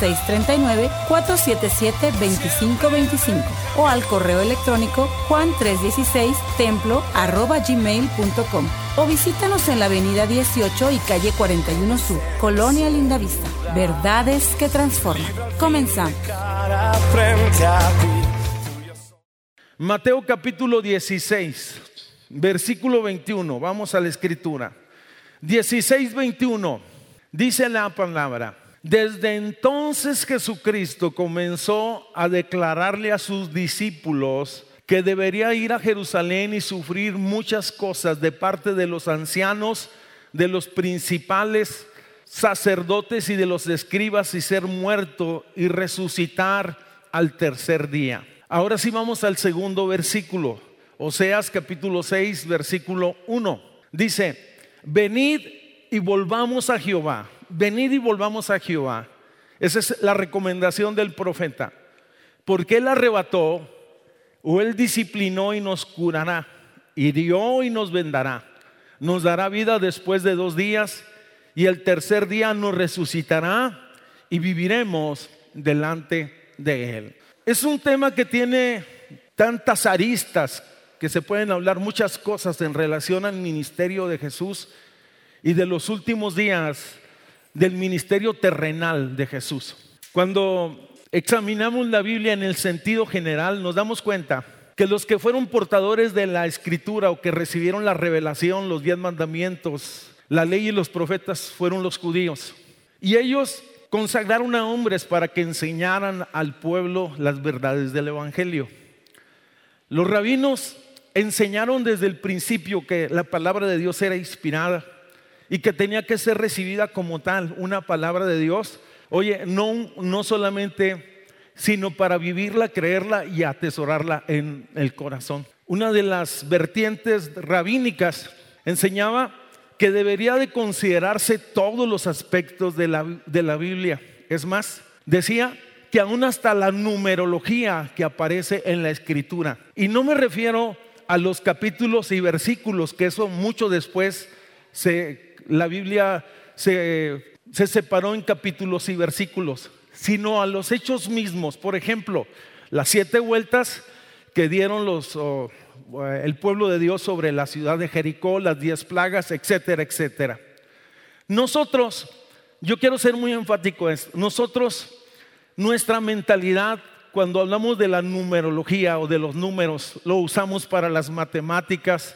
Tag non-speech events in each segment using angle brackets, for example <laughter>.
639-477-2525 o al correo electrónico juan316templo gmail.com o visítanos en la avenida 18 y calle 41 Sur, Colonia Lindavista. Verdades que transforman. Comenzamos. Mateo capítulo 16, versículo 21. Vamos a la escritura. 16, 21. Dice la palabra. Desde entonces Jesucristo comenzó a declararle a sus discípulos que debería ir a Jerusalén y sufrir muchas cosas de parte de los ancianos, de los principales sacerdotes y de los escribas y ser muerto y resucitar al tercer día. Ahora sí vamos al segundo versículo, Oseas capítulo 6, versículo 1. Dice, venid y volvamos a Jehová venid y volvamos a Jehová. Esa es la recomendación del profeta. Porque Él arrebató o Él disciplinó y nos curará, hirió y nos vendará, nos dará vida después de dos días y el tercer día nos resucitará y viviremos delante de Él. Es un tema que tiene tantas aristas que se pueden hablar muchas cosas en relación al ministerio de Jesús y de los últimos días del ministerio terrenal de Jesús. Cuando examinamos la Biblia en el sentido general, nos damos cuenta que los que fueron portadores de la escritura o que recibieron la revelación, los diez mandamientos, la ley y los profetas fueron los judíos. Y ellos consagraron a hombres para que enseñaran al pueblo las verdades del Evangelio. Los rabinos enseñaron desde el principio que la palabra de Dios era inspirada y que tenía que ser recibida como tal, una palabra de Dios. Oye, no, no solamente, sino para vivirla, creerla y atesorarla en el corazón. Una de las vertientes rabínicas enseñaba que debería de considerarse todos los aspectos de la, de la Biblia. Es más, decía que aún hasta la numerología que aparece en la escritura. Y no me refiero a los capítulos y versículos, que eso mucho después se la Biblia se, separó en capítulos y versículos, sino a los hechos mismos. Por ejemplo, las siete vueltas que dieron el pueblo de Dios sobre la ciudad de Jericó, las diez plagas, etcétera, etcétera. Nosotros, yo quiero ser muy enfático en esto, nosotros, nuestra mentalidad cuando hablamos de la numerología o de los números, lo usamos para las matemáticas,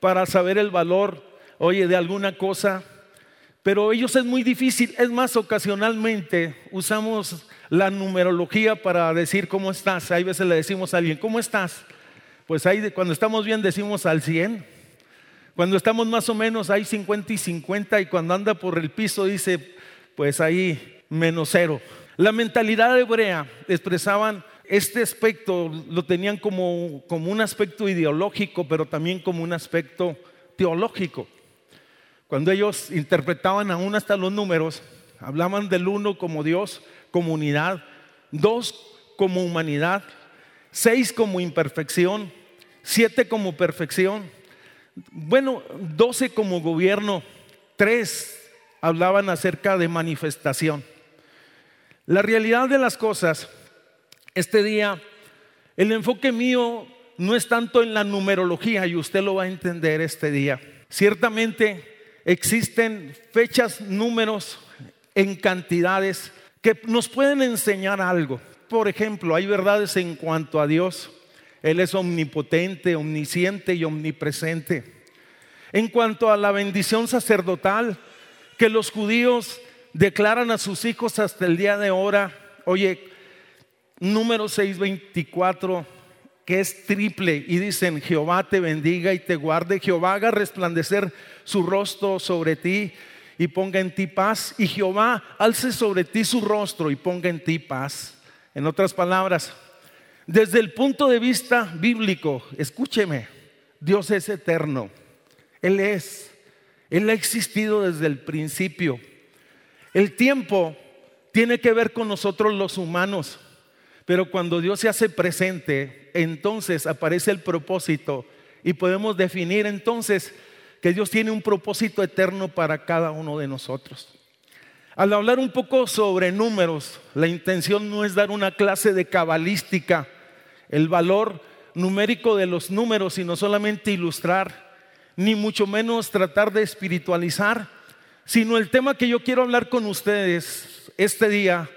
para saber el valor oye, de alguna cosa, pero ellos es muy difícil. Es más, ocasionalmente usamos la numerología para decir cómo estás. Hay veces le decimos a alguien, ¿cómo estás? Pues ahí cuando estamos bien decimos al 100. Cuando estamos más o menos hay 50 y 50 y cuando anda por el piso dice, pues ahí menos cero. La mentalidad hebrea expresaban este aspecto, lo tenían como, como un aspecto ideológico, pero también como un aspecto teológico. Cuando ellos interpretaban aún hasta los números, hablaban del uno como Dios, como unidad, dos como humanidad, seis como imperfección, siete como perfección, bueno, doce como gobierno, tres hablaban acerca de manifestación. La realidad de las cosas, este día, el enfoque mío no es tanto en la numerología, y usted lo va a entender este día. Ciertamente, existen fechas, números en cantidades que nos pueden enseñar algo. Por ejemplo, hay verdades en cuanto a Dios. Él es omnipotente, omnisciente y omnipresente. En cuanto a la bendición sacerdotal que los judíos declaran a sus hijos hasta el día de ahora, oye, número 624 que es triple y dicen, Jehová te bendiga y te guarde, Jehová haga resplandecer su rostro sobre ti y ponga en ti paz, y Jehová alce sobre ti su rostro y ponga en ti paz. En otras palabras, desde el punto de vista bíblico, escúcheme, Dios es eterno, Él es, Él ha existido desde el principio. El tiempo tiene que ver con nosotros los humanos. Pero cuando Dios se hace presente, entonces aparece el propósito y podemos definir entonces que Dios tiene un propósito eterno para cada uno de nosotros. Al hablar un poco sobre números, la intención no es dar una clase de cabalística, el valor numérico de los números, sino solamente ilustrar, ni mucho menos tratar de espiritualizar, sino el tema que yo quiero hablar con ustedes este día,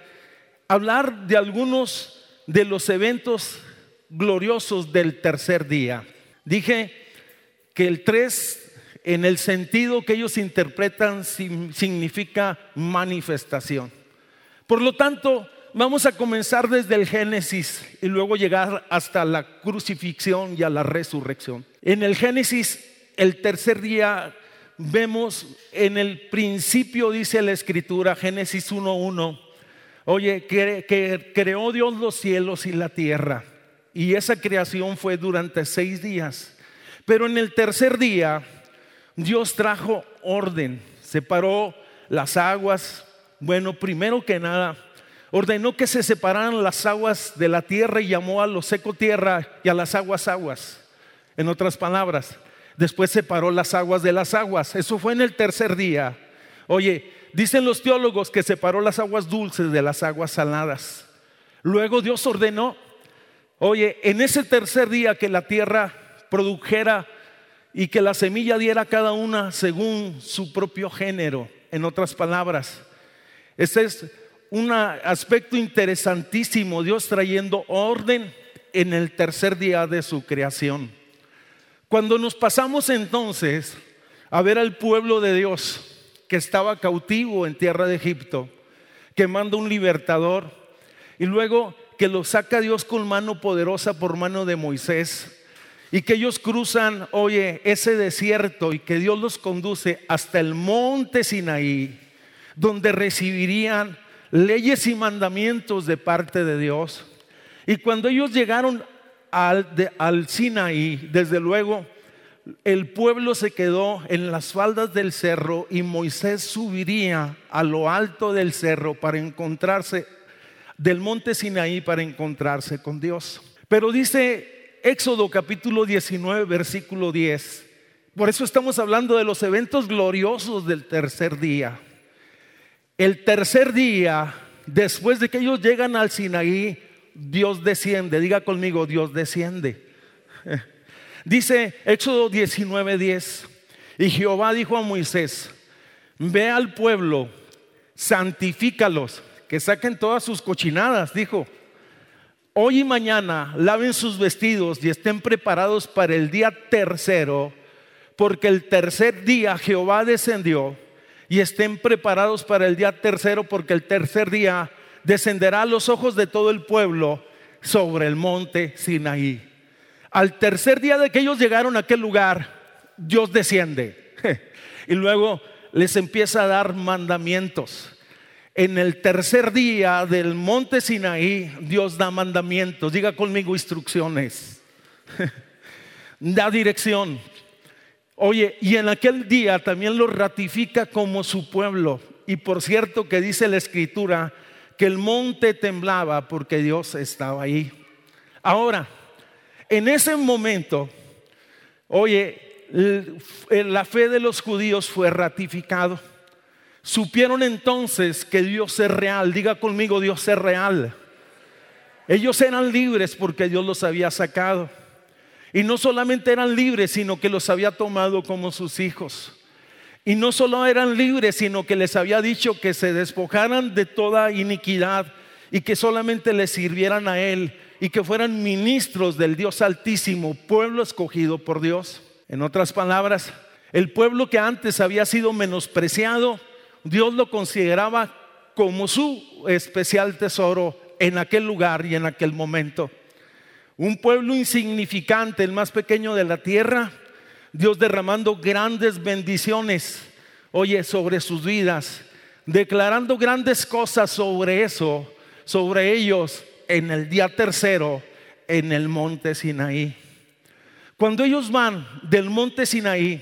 hablar de algunos de los eventos gloriosos del tercer día. Dije que el 3 en el sentido que ellos interpretan significa manifestación. Por lo tanto, vamos a comenzar desde el Génesis y luego llegar hasta la crucifixión y a la resurrección. En el Génesis, el tercer día, vemos en el principio, dice la escritura, Génesis 1.1, oye, que, creó Dios los cielos y la tierra. Y esa creación fue durante seis días. Pero en el tercer día, Dios trajo orden, separó las aguas. Bueno, primero que nada, ordenó que se separaran las aguas de la tierra y llamó a lo seco tierra y a las aguas aguas. En otras palabras, después separó las aguas de las aguas. Eso fue en el tercer día. Oye, dicen los teólogos que separó las aguas dulces de las aguas saladas. Luego Dios ordenó, oye, en ese tercer día que la tierra produjera y que la semilla diera cada una según su propio género. En otras palabras, este es un aspecto interesantísimo, Dios trayendo orden en el tercer día de su creación. Cuando nos pasamos entonces a ver al pueblo de Dios que estaba cautivo en tierra de Egipto, que manda un libertador y luego que lo saca Dios con mano poderosa por mano de Moisés, y que ellos cruzan, oye, ese desierto y que Dios los conduce hasta el monte Sinaí, donde recibirían leyes y mandamientos de parte de Dios. Y cuando ellos llegaron al, al Sinaí, desde luego, el pueblo se quedó en las faldas del cerro y Moisés subiría a lo alto del cerro para encontrarse, del monte Sinaí para encontrarse con Dios. Pero dice Éxodo capítulo 19, versículo 10. Por eso estamos hablando de los eventos gloriosos del tercer día. El tercer día, después de que ellos llegan al Sinaí, Dios desciende. Diga conmigo, Dios desciende. <laughs> Dice Éxodo 19, 10. Y Jehová dijo a Moisés, ve al pueblo, santifícalos, que saquen todas sus cochinadas, dijo hoy y mañana laven sus vestidos y estén preparados para el día tercero, porque el tercer día Jehová descendió y estén preparados para el día tercero, porque el tercer día descenderá a los ojos de todo el pueblo sobre el monte Sinaí. Al tercer día de que ellos llegaron a aquel lugar, Dios desciende <laughs> y luego les empieza a dar mandamientos en el tercer día del monte Sinaí, Dios da mandamientos. Diga conmigo instrucciones. <laughs> da dirección. Oye, y en aquel día también lo ratifica como su pueblo. Y por cierto que dice la escritura que el monte temblaba porque Dios estaba ahí. Ahora, en ese momento, oye, la fe de los judíos fue ratificado. Supieron entonces que Dios es real. Diga conmigo, Dios es real. Ellos eran libres porque Dios los había sacado. Y no solamente eran libres, sino que los había tomado como sus hijos. Y no solo eran libres, sino que les había dicho que se despojaran de toda iniquidad y que solamente les sirvieran a Él y que fueran ministros del Dios Altísimo, pueblo escogido por Dios. En otras palabras, el pueblo que antes había sido menospreciado, Dios lo consideraba como su especial tesoro en aquel lugar y en aquel momento. Un pueblo insignificante, el más pequeño de la tierra, Dios derramando grandes bendiciones, oye, sobre sus vidas, declarando grandes cosas sobre eso, sobre ellos en el día tercero en el monte Sinaí. Cuando ellos van del monte Sinaí,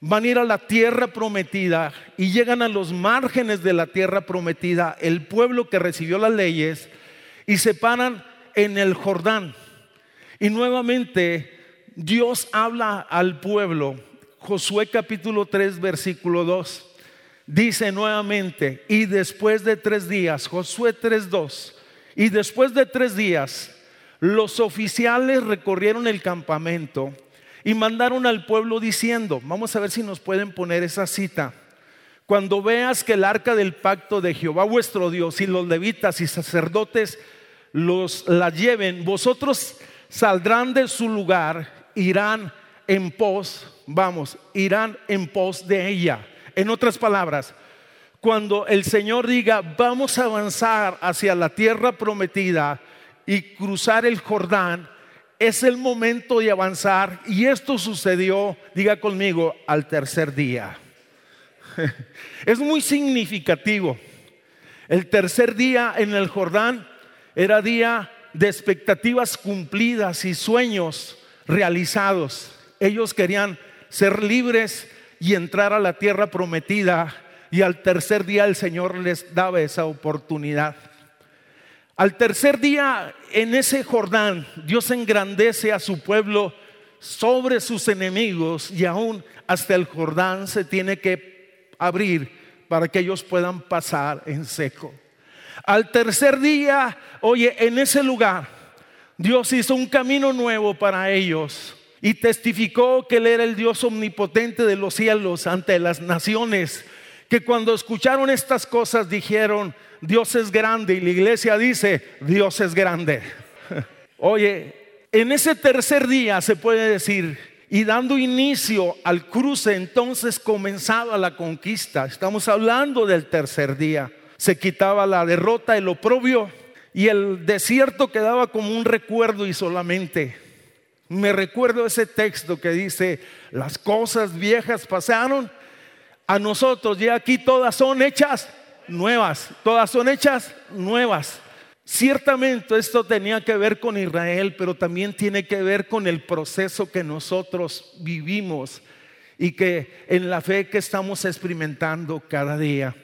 van a ir a la tierra prometida y llegan a los márgenes de la tierra prometida, el pueblo que recibió las leyes, y se paran en el Jordán. Y nuevamente Dios habla al pueblo. Josué capítulo 3, versículo 2. Dice nuevamente, y después de tres días, Josué 3.2, y después de tres días, los oficiales recorrieron el campamento y mandaron al pueblo diciendo, vamos a ver si nos pueden poner esa cita. Cuando veas que el arca del pacto de Jehová vuestro Dios y los levitas y sacerdotes los la lleven, vosotros saldrán de su lugar, irán en pos, vamos, irán en pos de ella. En otras palabras, cuando el Señor diga, vamos a avanzar hacia la tierra prometida y cruzar el Jordán, es el momento de avanzar. Y esto sucedió, diga conmigo, al tercer día. <laughs> Es muy significativo. El tercer día en el Jordán era día de expectativas cumplidas y sueños realizados. Ellos querían ser libres y entrar a la tierra prometida y al tercer día el Señor les daba esa oportunidad. Al tercer día en ese Jordán Dios engrandece a su pueblo sobre sus enemigos y aún hasta el Jordán se tiene que abrir para que ellos puedan pasar en seco. Al tercer día, oye, en ese lugar, Dios hizo un camino nuevo para ellos y testificó que Él era el Dios omnipotente de los cielos ante las naciones, que cuando escucharon estas cosas dijeron, Dios es grande y la iglesia dice, Dios es grande. <laughs> Oye, en ese tercer día se puede decir, y dando inicio al cruce, entonces comenzaba la conquista. Estamos hablando del tercer día se quitaba la derrota, el oprobio y el desierto quedaba como un recuerdo y solamente. Me recuerdo ese texto que dice, las cosas viejas pasaron a nosotros y aquí todas son hechas nuevas, todas son hechas nuevas. Ciertamente esto tenía que ver con Israel, pero también tiene que ver con el proceso que nosotros vivimos y que en la fe que estamos experimentando cada día.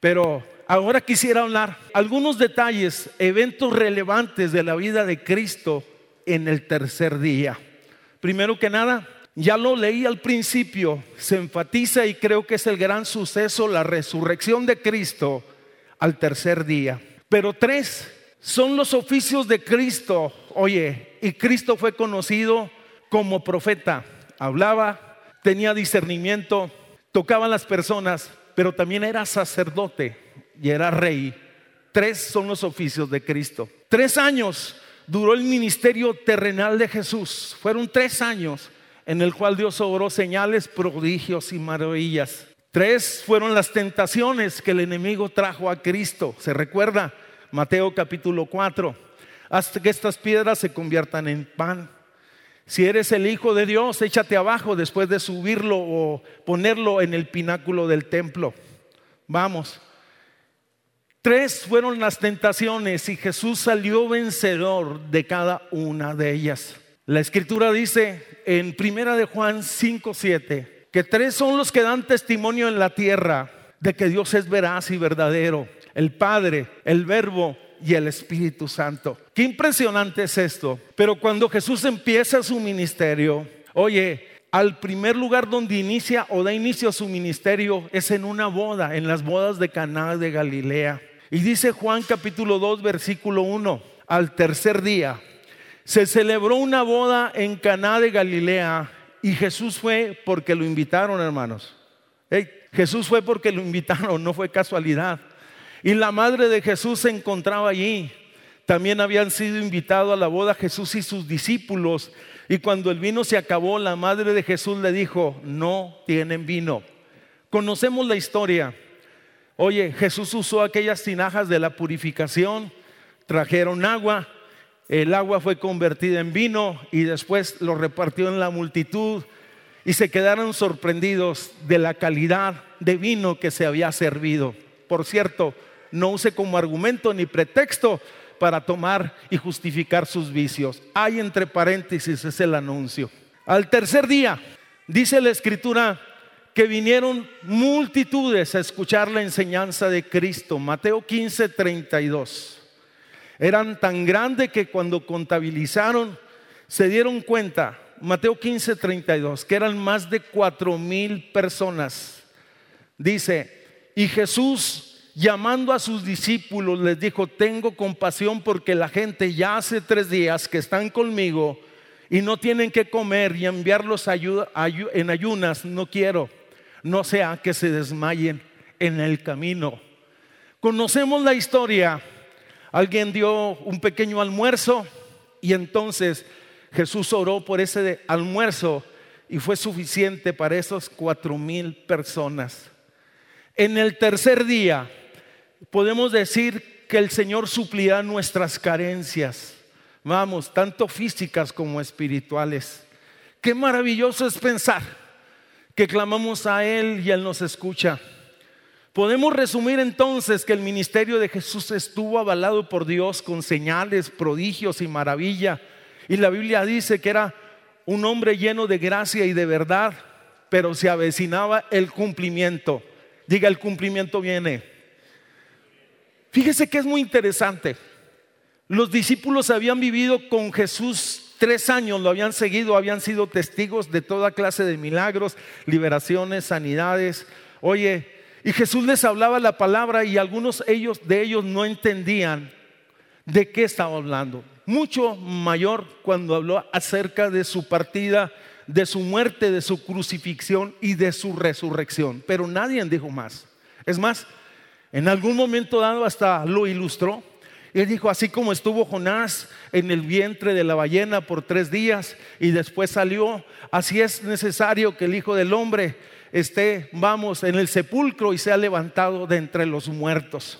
Pero ahora quisiera hablar algunos detalles, eventos relevantes de la vida de Cristo en el tercer día. Primero que nada, ya lo leí al principio, se enfatiza y creo que es el gran suceso, la resurrección de Cristo al tercer día. Pero tres son los oficios de Cristo. Oye, y Cristo fue conocido como profeta. Hablaba, tenía discernimiento, tocaba a las personas, pero también era sacerdote y era rey. Tres son los oficios de Cristo. Tres años duró el ministerio terrenal de Jesús. Fueron tres años en el cual Dios obró señales, prodigios y maravillas. Tres fueron las tentaciones que el enemigo trajo a Cristo. ¿Se recuerda? Mateo capítulo 4. Hasta que estas piedras se conviertan en pan. Si eres el Hijo de Dios, échate abajo después de subirlo o ponerlo en el pináculo del templo. Vamos. Tres fueron las tentaciones y Jesús salió vencedor de cada una de ellas. La escritura dice en Primera de Juan 5:7 que tres son los que dan testimonio en la tierra de que Dios es veraz y verdadero, el Padre, el Verbo y el Espíritu Santo. Qué impresionante es esto. Pero cuando Jesús empieza su ministerio, oye, al primer lugar donde inicia o da inicio a su ministerio es en una boda, en las bodas de Caná de Galilea. Y dice Juan capítulo 2 versículo 1, al tercer día se celebró una boda en Caná de Galilea y Jesús fue porque lo invitaron, hermanos. Jesús fue porque lo invitaron, no fue casualidad. Y la madre de Jesús se encontraba allí. También habían sido invitados a la boda Jesús y sus discípulos. Y cuando el vino se acabó, la madre de Jesús le dijo, no tienen vino. Conocemos la historia. Oye, Jesús usó aquellas tinajas de la purificación, trajeron agua, el agua fue convertida en vino y después lo repartió en la multitud y se quedaron sorprendidos de la calidad de vino que se había servido. Por cierto, no use como argumento ni pretexto para tomar y justificar sus vicios. Hay entre paréntesis es el anuncio. Al tercer día, dice la escritura que vinieron multitudes a escuchar la enseñanza de Cristo. Mateo 15, 32. Eran tan grandes que cuando contabilizaron se dieron cuenta, Mateo 15, 32, que eran más de cuatro mil personas. Dice, y Jesús llamando a sus discípulos les dijo, tengo compasión porque la gente ya hace tres días que están conmigo y no tienen que comer y enviarlos en ayunas, no quiero, no sea que se desmayen en el camino. Conocemos la historia, alguien dio un pequeño almuerzo y entonces Jesús oró por ese almuerzo y fue suficiente para esos cuatro mil personas. En el tercer día podemos decir que el Señor suplirá nuestras carencias, vamos, tanto físicas como espirituales. Qué maravilloso es pensar que clamamos a Él y Él nos escucha. Podemos resumir entonces que el ministerio de Jesús estuvo avalado por Dios con señales, prodigios y maravilla y la Biblia dice que era un hombre lleno de gracia y de verdad, pero se avecinaba el cumplimiento. Diga, el cumplimiento viene. Fíjese que es muy interesante. Los discípulos habían vivido con Jesús tres años, lo habían seguido, habían sido testigos de toda clase de milagros, liberaciones, sanidades. Oye, y Jesús les hablaba la palabra y algunos ellos, de ellos no entendían de qué estaba hablando mucho mayor cuando habló acerca de su partida, de su muerte, de su crucifixión y de su resurrección. Pero nadie dijo más. Es más, en algún momento dado hasta lo ilustró. Él dijo, así como estuvo Jonás en el vientre de la ballena por tres días y después salió, así es necesario que el Hijo del Hombre esté, vamos, en el sepulcro y sea levantado de entre los muertos.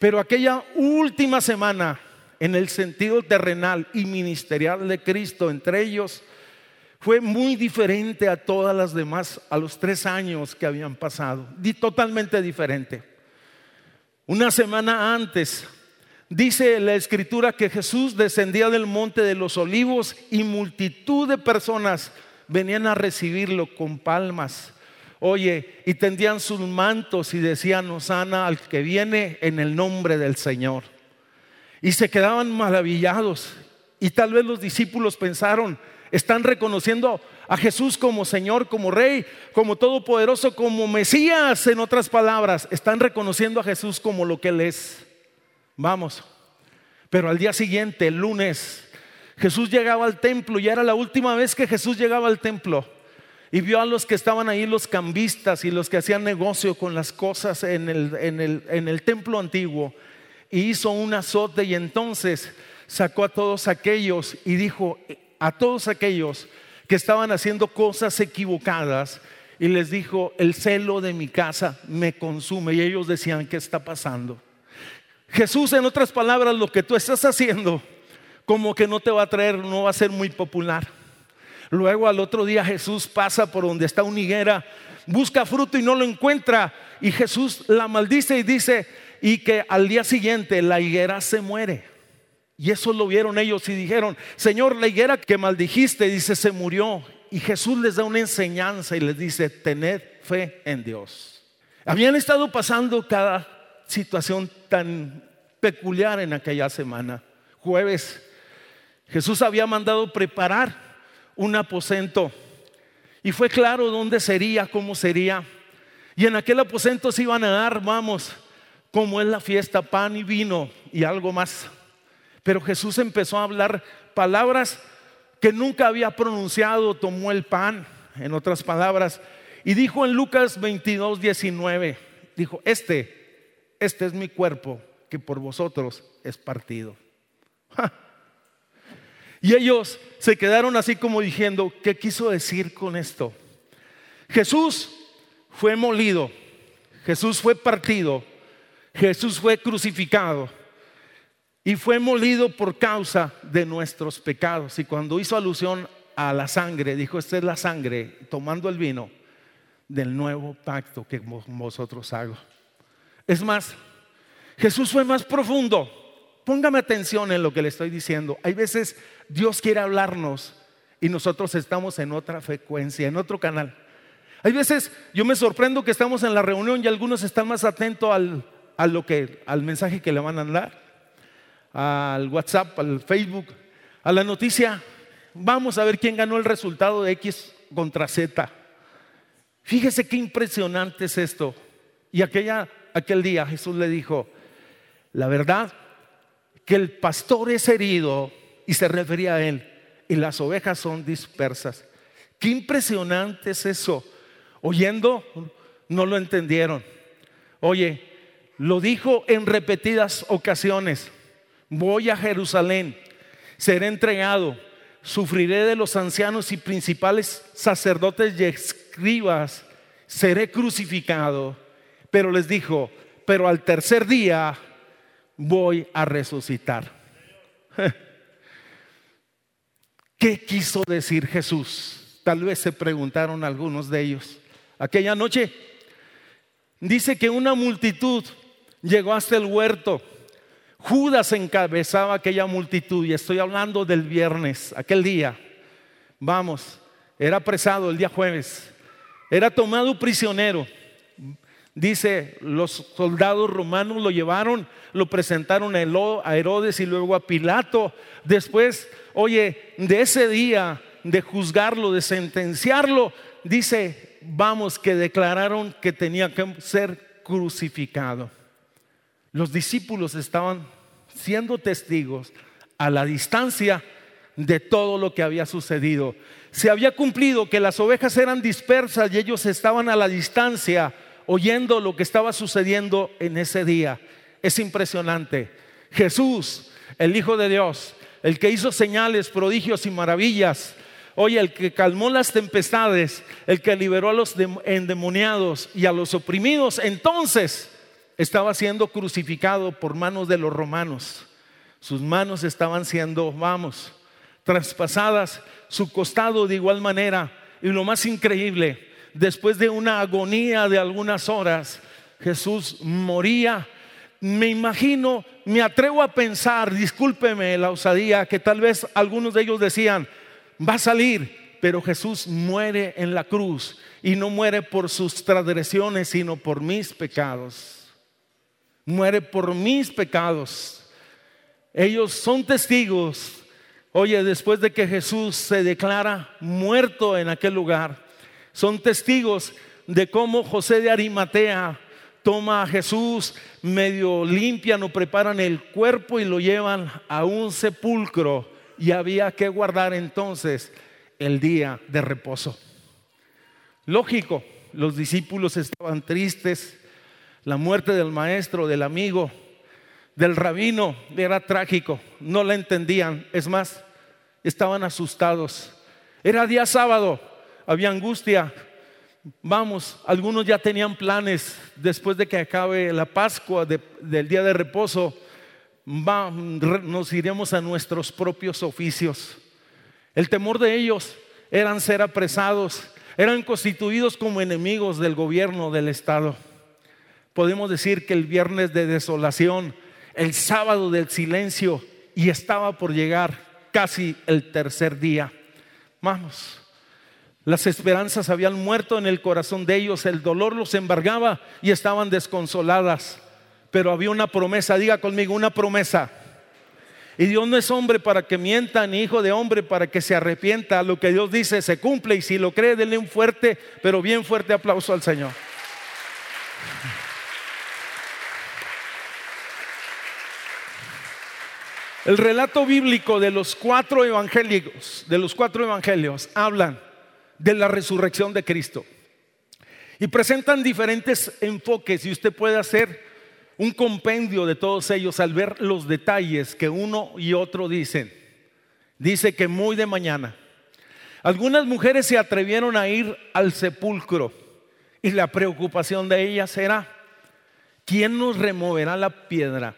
Pero aquella última semana en el sentido terrenal y ministerial de Cristo entre ellos fue muy diferente a todas las demás, a los tres años que habían pasado, totalmente diferente. Una semana antes, dice la escritura que Jesús descendía del monte de los olivos y multitud de personas venían a recibirlo con palmas. Oye, y tendían sus mantos y decían, Osana al que viene en el nombre del Señor y se quedaban maravillados. Y tal vez los discípulos pensaron, están reconociendo a Jesús como Señor, como Rey, como Todopoderoso, como Mesías, en otras palabras. Están reconociendo a Jesús como lo que Él es. Vamos. Pero al día siguiente, el lunes, Jesús llegaba al templo y era la última vez que Jesús llegaba al templo. Y vio a los que estaban ahí, los cambistas y los que hacían negocio con las cosas en el, en el, en el templo antiguo y hizo un azote y entonces sacó a todos aquellos y dijo a todos aquellos que estaban haciendo cosas equivocadas y les dijo, el celo de mi casa me consume y ellos decían, ¿qué está pasando? Jesús, en otras palabras, lo que tú estás haciendo, como que no te va a traer, no va a ser muy popular. Luego al otro día Jesús pasa por donde está una higuera, busca fruto y no lo encuentra. Y Jesús la maldice y dice, y que al día siguiente la higuera se muere. Y eso lo vieron ellos y dijeron, Señor, la higuera que maldijiste, dice, se murió. Y Jesús les da una enseñanza y les dice, tened fe en Dios. Habían estado pasando cada situación tan peculiar en aquella semana. Jueves, Jesús había mandado preparar un aposento y fue claro dónde sería, cómo sería. Y en aquel aposento se iban a dar, vamos, como es la fiesta, pan y vino y algo más. Pero Jesús empezó a hablar palabras que nunca había pronunciado, tomó el pan, en otras palabras, y dijo en Lucas 22, 19, dijo, este, este es mi cuerpo que por vosotros es partido. Y ellos se quedaron así como diciendo, ¿qué quiso decir con esto? Jesús fue molido, Jesús fue partido Jesús fue crucificado y fue molido por causa de nuestros pecados. Y cuando hizo alusión a la sangre, dijo, esta es la sangre, tomando el vino del nuevo pacto que vosotros hago. Es más, Jesús fue más profundo. Póngame atención en lo que le estoy diciendo. Hay veces Dios quiere hablarnos y nosotros estamos en otra frecuencia, en otro canal. Hay veces yo me sorprendo que estamos en la reunión y algunos están más atentos al, al mensaje que le van a dar. al WhatsApp, al Facebook, a la noticia, vamos a ver quién ganó el resultado de X contra Z. Fíjese qué impresionante es esto. Y aquella, aquel día Jesús le dijo, la verdad que el pastor es herido y se refería a él y las ovejas son dispersas. Qué impresionante es eso. Oyendo, no lo entendieron. Oye, lo dijo en repetidas ocasiones. Voy a Jerusalén, seré entregado, sufriré de los ancianos y principales sacerdotes y escribas, seré crucificado. Pero les dijo, pero al tercer día voy a resucitar. <laughs> ¿Qué quiso decir Jesús? Tal vez se preguntaron algunos de ellos. Aquella noche dice que una multitud llegó hasta el huerto. Judas encabezaba aquella multitud y estoy hablando del viernes, aquel día. Vamos, era apresado el día jueves. Era tomado prisionero. Dice, los soldados romanos lo llevaron, lo presentaron a Herodes y luego a Pilato. Después, oye, de ese día de juzgarlo, de sentenciarlo, dice, vamos, que declararon que tenía que ser crucificado. Los discípulos estaban siendo testigos a la distancia de todo lo que había sucedido. Se había cumplido que las ovejas eran dispersas y ellos estaban a la distancia oyendo lo que estaba sucediendo en ese día. Es impresionante. Jesús, el Hijo de Dios, el que hizo señales, prodigios y maravillas, oye, el que calmó las tempestades, el que liberó a los endemoniados y a los oprimidos, entonces estaba siendo crucificado por manos de los romanos. Sus manos estaban siendo, vamos, traspasadas, su costado de igual manera. Y lo más increíble, después de una agonía de algunas horas, Jesús moría. Me imagino, me atrevo a pensar, discúlpeme la osadía, que tal vez algunos de ellos decían, va a salir, pero Jesús muere en la cruz y no muere por sus transgresiones, sino por mis pecados. Muere por mis pecados. Ellos son testigos. Oye, después de que Jesús se declara muerto en aquel lugar, son testigos de cómo José de Arimatea toma a Jesús, medio limpian o preparan el cuerpo y lo llevan a un sepulcro. Y había que guardar entonces el día de reposo. Lógico, los discípulos estaban tristes, la muerte del maestro, del amigo, del rabino era trágico, no la entendían, es más, estaban asustados. Era día sábado, había angustia. Vamos, algunos ya tenían planes después de que acabe la Pascua del día de reposo. nos iremos a nuestros propios oficios. El temor de ellos eran ser apresados, eran constituidos como enemigos del gobierno del Estado. Podemos decir que el viernes de desolación, el sábado del silencio y estaba por llegar casi el tercer día. Vamos, las esperanzas habían muerto en el corazón de ellos, el dolor los embargaba y estaban desconsoladas. Pero había una promesa, diga conmigo, una promesa. Y Dios no es hombre para que mienta, ni hijo de hombre para que se arrepienta. Lo que Dios dice se cumple y si lo cree, denle un fuerte, pero bien fuerte aplauso al Señor. El relato bíblico de los cuatro evangélicos, de los cuatro evangelios, hablan de la resurrección de Cristo. Y presentan diferentes enfoques y usted puede hacer un compendio de todos ellos al ver los detalles que uno y otro dicen. Dice que muy de mañana. Algunas mujeres se atrevieron a ir al sepulcro y la preocupación de ellas era, ¿quién nos removerá la piedra?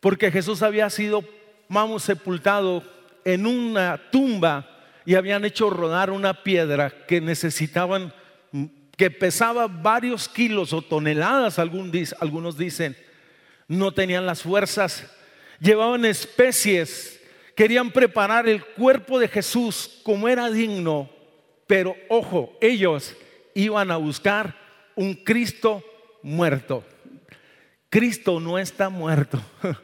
Porque Jesús había sido, vamos, sepultado en una tumba y habían hecho rodar una piedra que necesitaban, que pesaba varios kilos o toneladas, algunos dicen, no tenían las fuerzas, llevaban especies, querían preparar el cuerpo de Jesús como era digno, pero ojo, ellos iban a buscar un Cristo muerto. Cristo no está muerto. <laughs>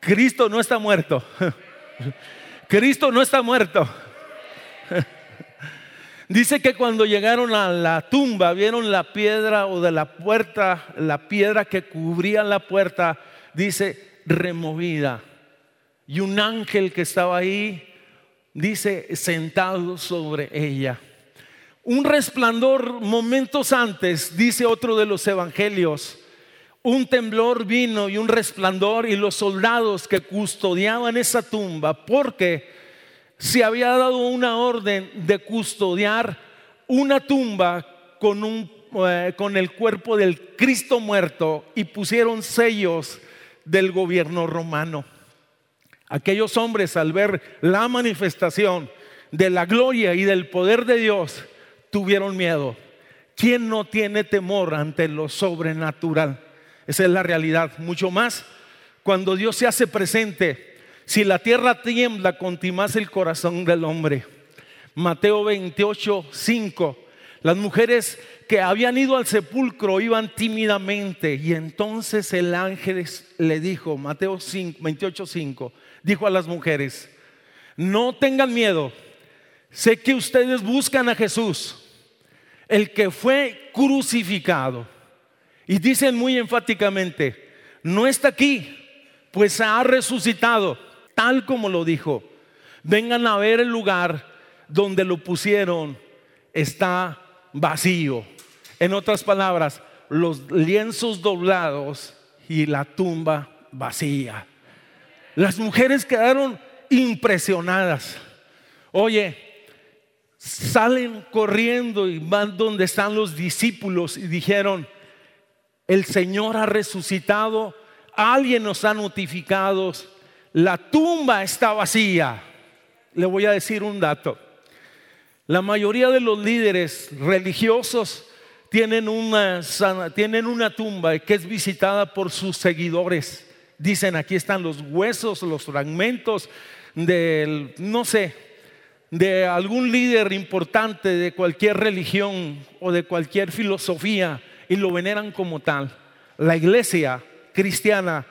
Cristo no está muerto. <laughs> Cristo no está muerto. Dice que cuando llegaron a la tumba, vieron la piedra o de la puerta, la piedra que cubría la puerta, dice, removida. Y un ángel que estaba ahí, dice, sentado sobre ella. Un resplandor momentos antes, dice otro de los evangelios, un temblor vino y un resplandor y los soldados que custodiaban esa tumba, porque se había dado una orden de custodiar una tumba con, un, eh, con el cuerpo del Cristo muerto y pusieron sellos del gobierno romano. Aquellos hombres al ver la manifestación de la gloria y del poder de Dios tuvieron miedo. ¿Quién no tiene temor ante lo sobrenatural? Esa es la realidad. Mucho más cuando Dios se hace presente. Si la tierra tiembla, contimás el corazón del hombre. Mateo 28, 5. Las mujeres que habían ido al sepulcro iban tímidamente y entonces el ángel le dijo, Mateo 28, 5, dijo a las mujeres, no tengan miedo, sé que ustedes buscan a Jesús, el que fue crucificado. Y dicen muy enfáticamente, no está aquí, pues ha resucitado, tal como lo dijo. Vengan a ver el lugar donde lo pusieron, está vacío. En otras palabras, los lienzos doblados y la tumba vacía. Las mujeres quedaron impresionadas. Oye, salen corriendo y van donde están los discípulos y dijeron, el Señor ha resucitado, alguien nos ha notificado, la tumba está vacía. Le voy a decir un dato. La mayoría de los líderes religiosos tienen una, tienen una tumba que es visitada por sus seguidores. Dicen, aquí están los huesos, los fragmentos del, no sé, de algún líder importante de cualquier religión o de cualquier filosofía y lo veneran como tal. La iglesia cristiana,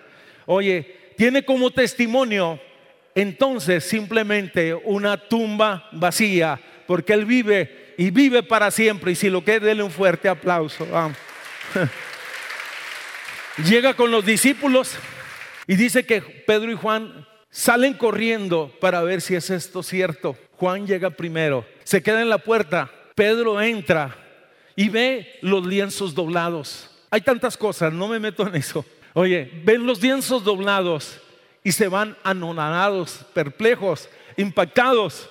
oye, tiene como testimonio entonces simplemente una tumba vacía, porque Él vive y vive para siempre. Y si lo quiere, denle un fuerte aplauso. <laughs> Llega con los discípulos y dice que Pedro y Juan salen corriendo para ver si es esto cierto. Juan llega primero, se queda en la puerta, Pedro entra y ve los lienzos doblados. Hay tantas cosas, no me meto en eso. Oye, ven los lienzos doblados y se van anonadados, perplejos, impactados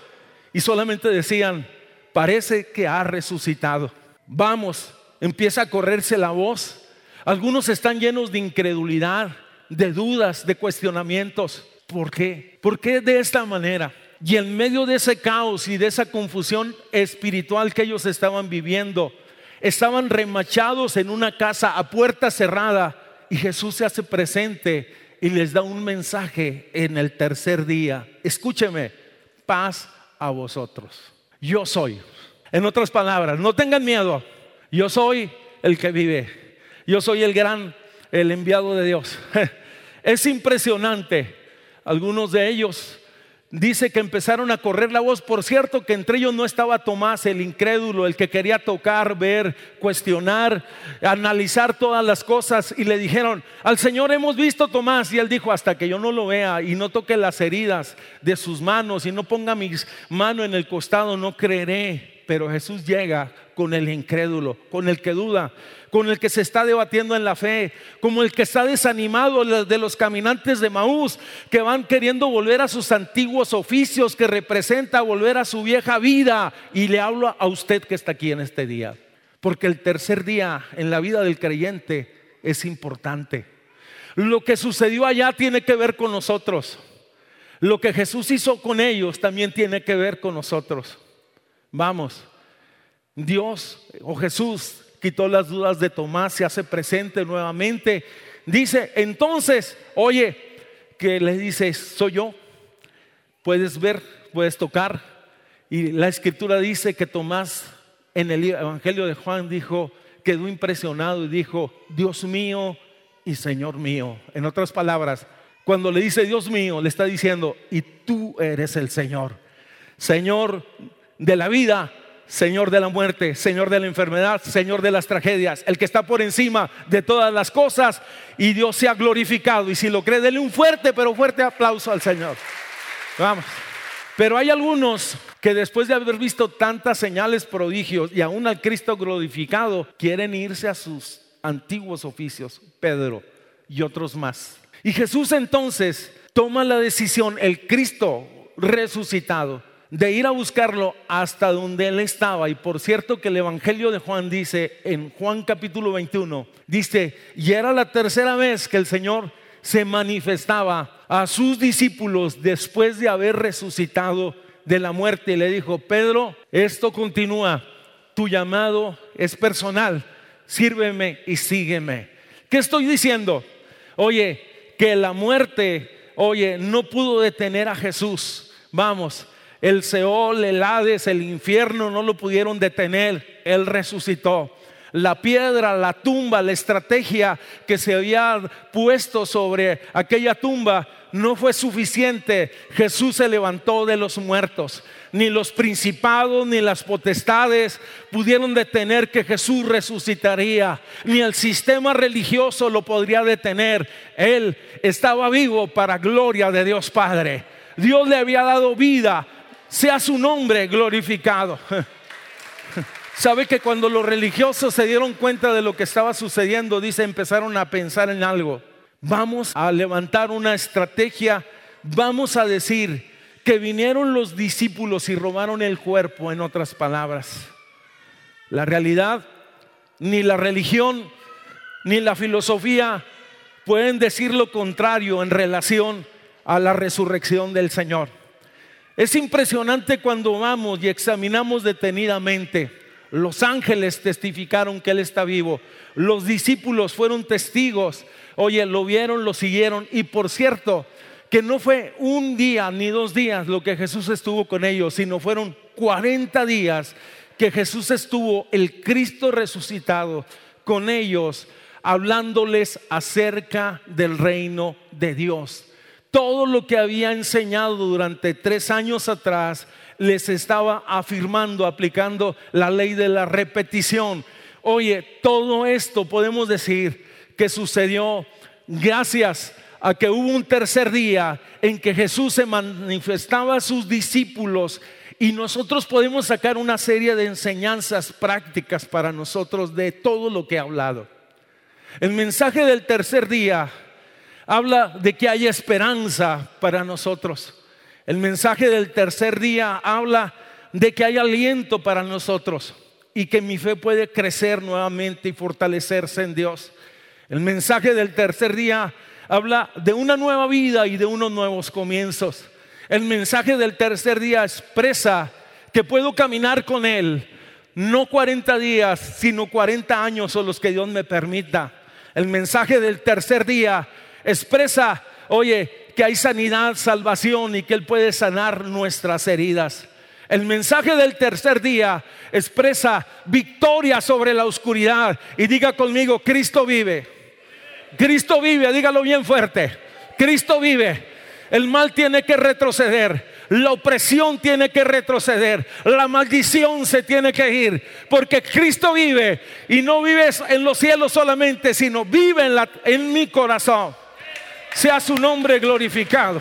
y solamente decían, parece que ha resucitado. Vamos, empieza a correrse la voz. Algunos están llenos de incredulidad, de dudas, de cuestionamientos. ¿Por qué? ¿Por qué de esta manera? Y en medio de ese caos y de esa confusión espiritual que ellos estaban viviendo, estaban remachados en una casa a puerta cerrada y Jesús se hace presente y les da un mensaje en el tercer día. Escúcheme, paz a vosotros. Yo soy. En otras palabras, no tengan miedo. Yo soy el que vive. Yo soy el gran, el enviado de Dios. <laughs> Es impresionante. Algunos de ellos dice que empezaron a correr la voz. Por cierto, que entre ellos no estaba Tomás, el incrédulo, el que quería tocar, ver, cuestionar, analizar todas las cosas. Y le dijeron, al Señor hemos visto Tomás. Y él dijo, hasta que yo no lo vea y no toque las heridas de sus manos y no ponga mis manos en el costado, no creeré. Pero Jesús llega con el incrédulo, con el que duda, con el que se está debatiendo en la fe, como el que está desanimado de los caminantes de Maús, que van queriendo volver a sus antiguos oficios, que representa volver a su vieja vida. Y le hablo a usted que está aquí en este día, porque el tercer día en la vida del creyente es importante. Lo que sucedió allá tiene que ver con nosotros. Lo que Jesús hizo con ellos también tiene que ver con nosotros. Vamos, Dios o Jesús quitó las dudas de Tomás, se hace presente nuevamente. Dice, entonces, oye, que le dice, soy yo, puedes ver, puedes tocar. Y la escritura dice que Tomás en el Evangelio de Juan dijo, quedó impresionado y dijo, Dios mío y Señor mío. En otras palabras, Cuando le dice Dios mío, le está diciendo, y tú eres el Señor. Señor de la vida, Señor de la muerte, Señor de la enfermedad, Señor de las tragedias, el que está por encima de todas las cosas y Dios se ha glorificado. Y si lo cree, denle un fuerte, pero fuerte aplauso al Señor. Vamos. Pero hay algunos que después de haber visto tantas señales, prodigios y aún al Cristo glorificado, quieren irse a sus antiguos oficios, Pedro y otros más. Y Jesús entonces toma la decisión, el Cristo resucitado, de ir a buscarlo hasta donde él estaba. Y por cierto que el Evangelio de Juan dice, en Juan capítulo 21, dice, y era la tercera vez que el Señor se manifestaba a sus discípulos después de haber resucitado de la muerte y le dijo, Pedro, esto continúa, tu llamado es personal, sírveme y sígueme. ¿Qué estoy diciendo? Oye, que la muerte, oye, no pudo detener a Jesús. Vamos, el Seol, el Hades, el infierno no lo pudieron detener. Él resucitó. La piedra, la tumba, la estrategia que se había puesto sobre aquella tumba no fue suficiente. Jesús se levantó de los muertos. Ni los principados ni las potestades pudieron detener que Jesús resucitaría. Ni el sistema religioso lo podría detener. Él estaba vivo para gloria de Dios Padre. Dios le había dado vida sea su nombre glorificado. Sabe que cuando los religiosos se dieron cuenta de lo que estaba sucediendo, dice, empezaron a pensar en algo. Vamos a levantar una estrategia, vamos a decir que vinieron los discípulos y robaron el cuerpo, en otras palabras. La realidad, ni la religión, ni la filosofía pueden decir lo contrario en relación a la resurrección del Señor. Es impresionante cuando vamos y examinamos detenidamente. Los ángeles testificaron que Él está vivo. Los discípulos fueron testigos. Oye, lo vieron, lo siguieron. Y por cierto, que no fue un día ni dos días lo que Jesús estuvo con ellos, sino fueron 40 días que Jesús estuvo, el Cristo resucitado, con ellos, hablándoles acerca del reino de Dios todo lo que había enseñado durante tres años atrás les estaba afirmando, aplicando la ley de la repetición. Oye, todo esto podemos decir que sucedió gracias a que hubo un tercer día en que Jesús se manifestaba a sus discípulos y nosotros podemos sacar una serie de enseñanzas prácticas para nosotros de todo lo que he hablado. El mensaje del tercer día habla de que hay esperanza para nosotros. El mensaje del tercer día habla de que hay aliento para nosotros y que mi fe puede crecer nuevamente y fortalecerse en Dios. El mensaje del tercer día habla de una nueva vida y de unos nuevos comienzos. El mensaje del tercer día expresa que puedo caminar con Él, no 40 días, sino 40 años o los que Dios me permita. El mensaje del tercer día expresa, oye, que hay sanidad, salvación y que Él puede sanar nuestras heridas. El mensaje del tercer día expresa victoria sobre la oscuridad. Y diga conmigo, Cristo vive. Cristo vive, dígalo bien fuerte. Cristo vive. El mal tiene que retroceder. La opresión tiene que retroceder. La maldición se tiene que ir. Porque Cristo vive. Y no vive en los cielos solamente, sino vive en, en mi corazón sea su nombre glorificado.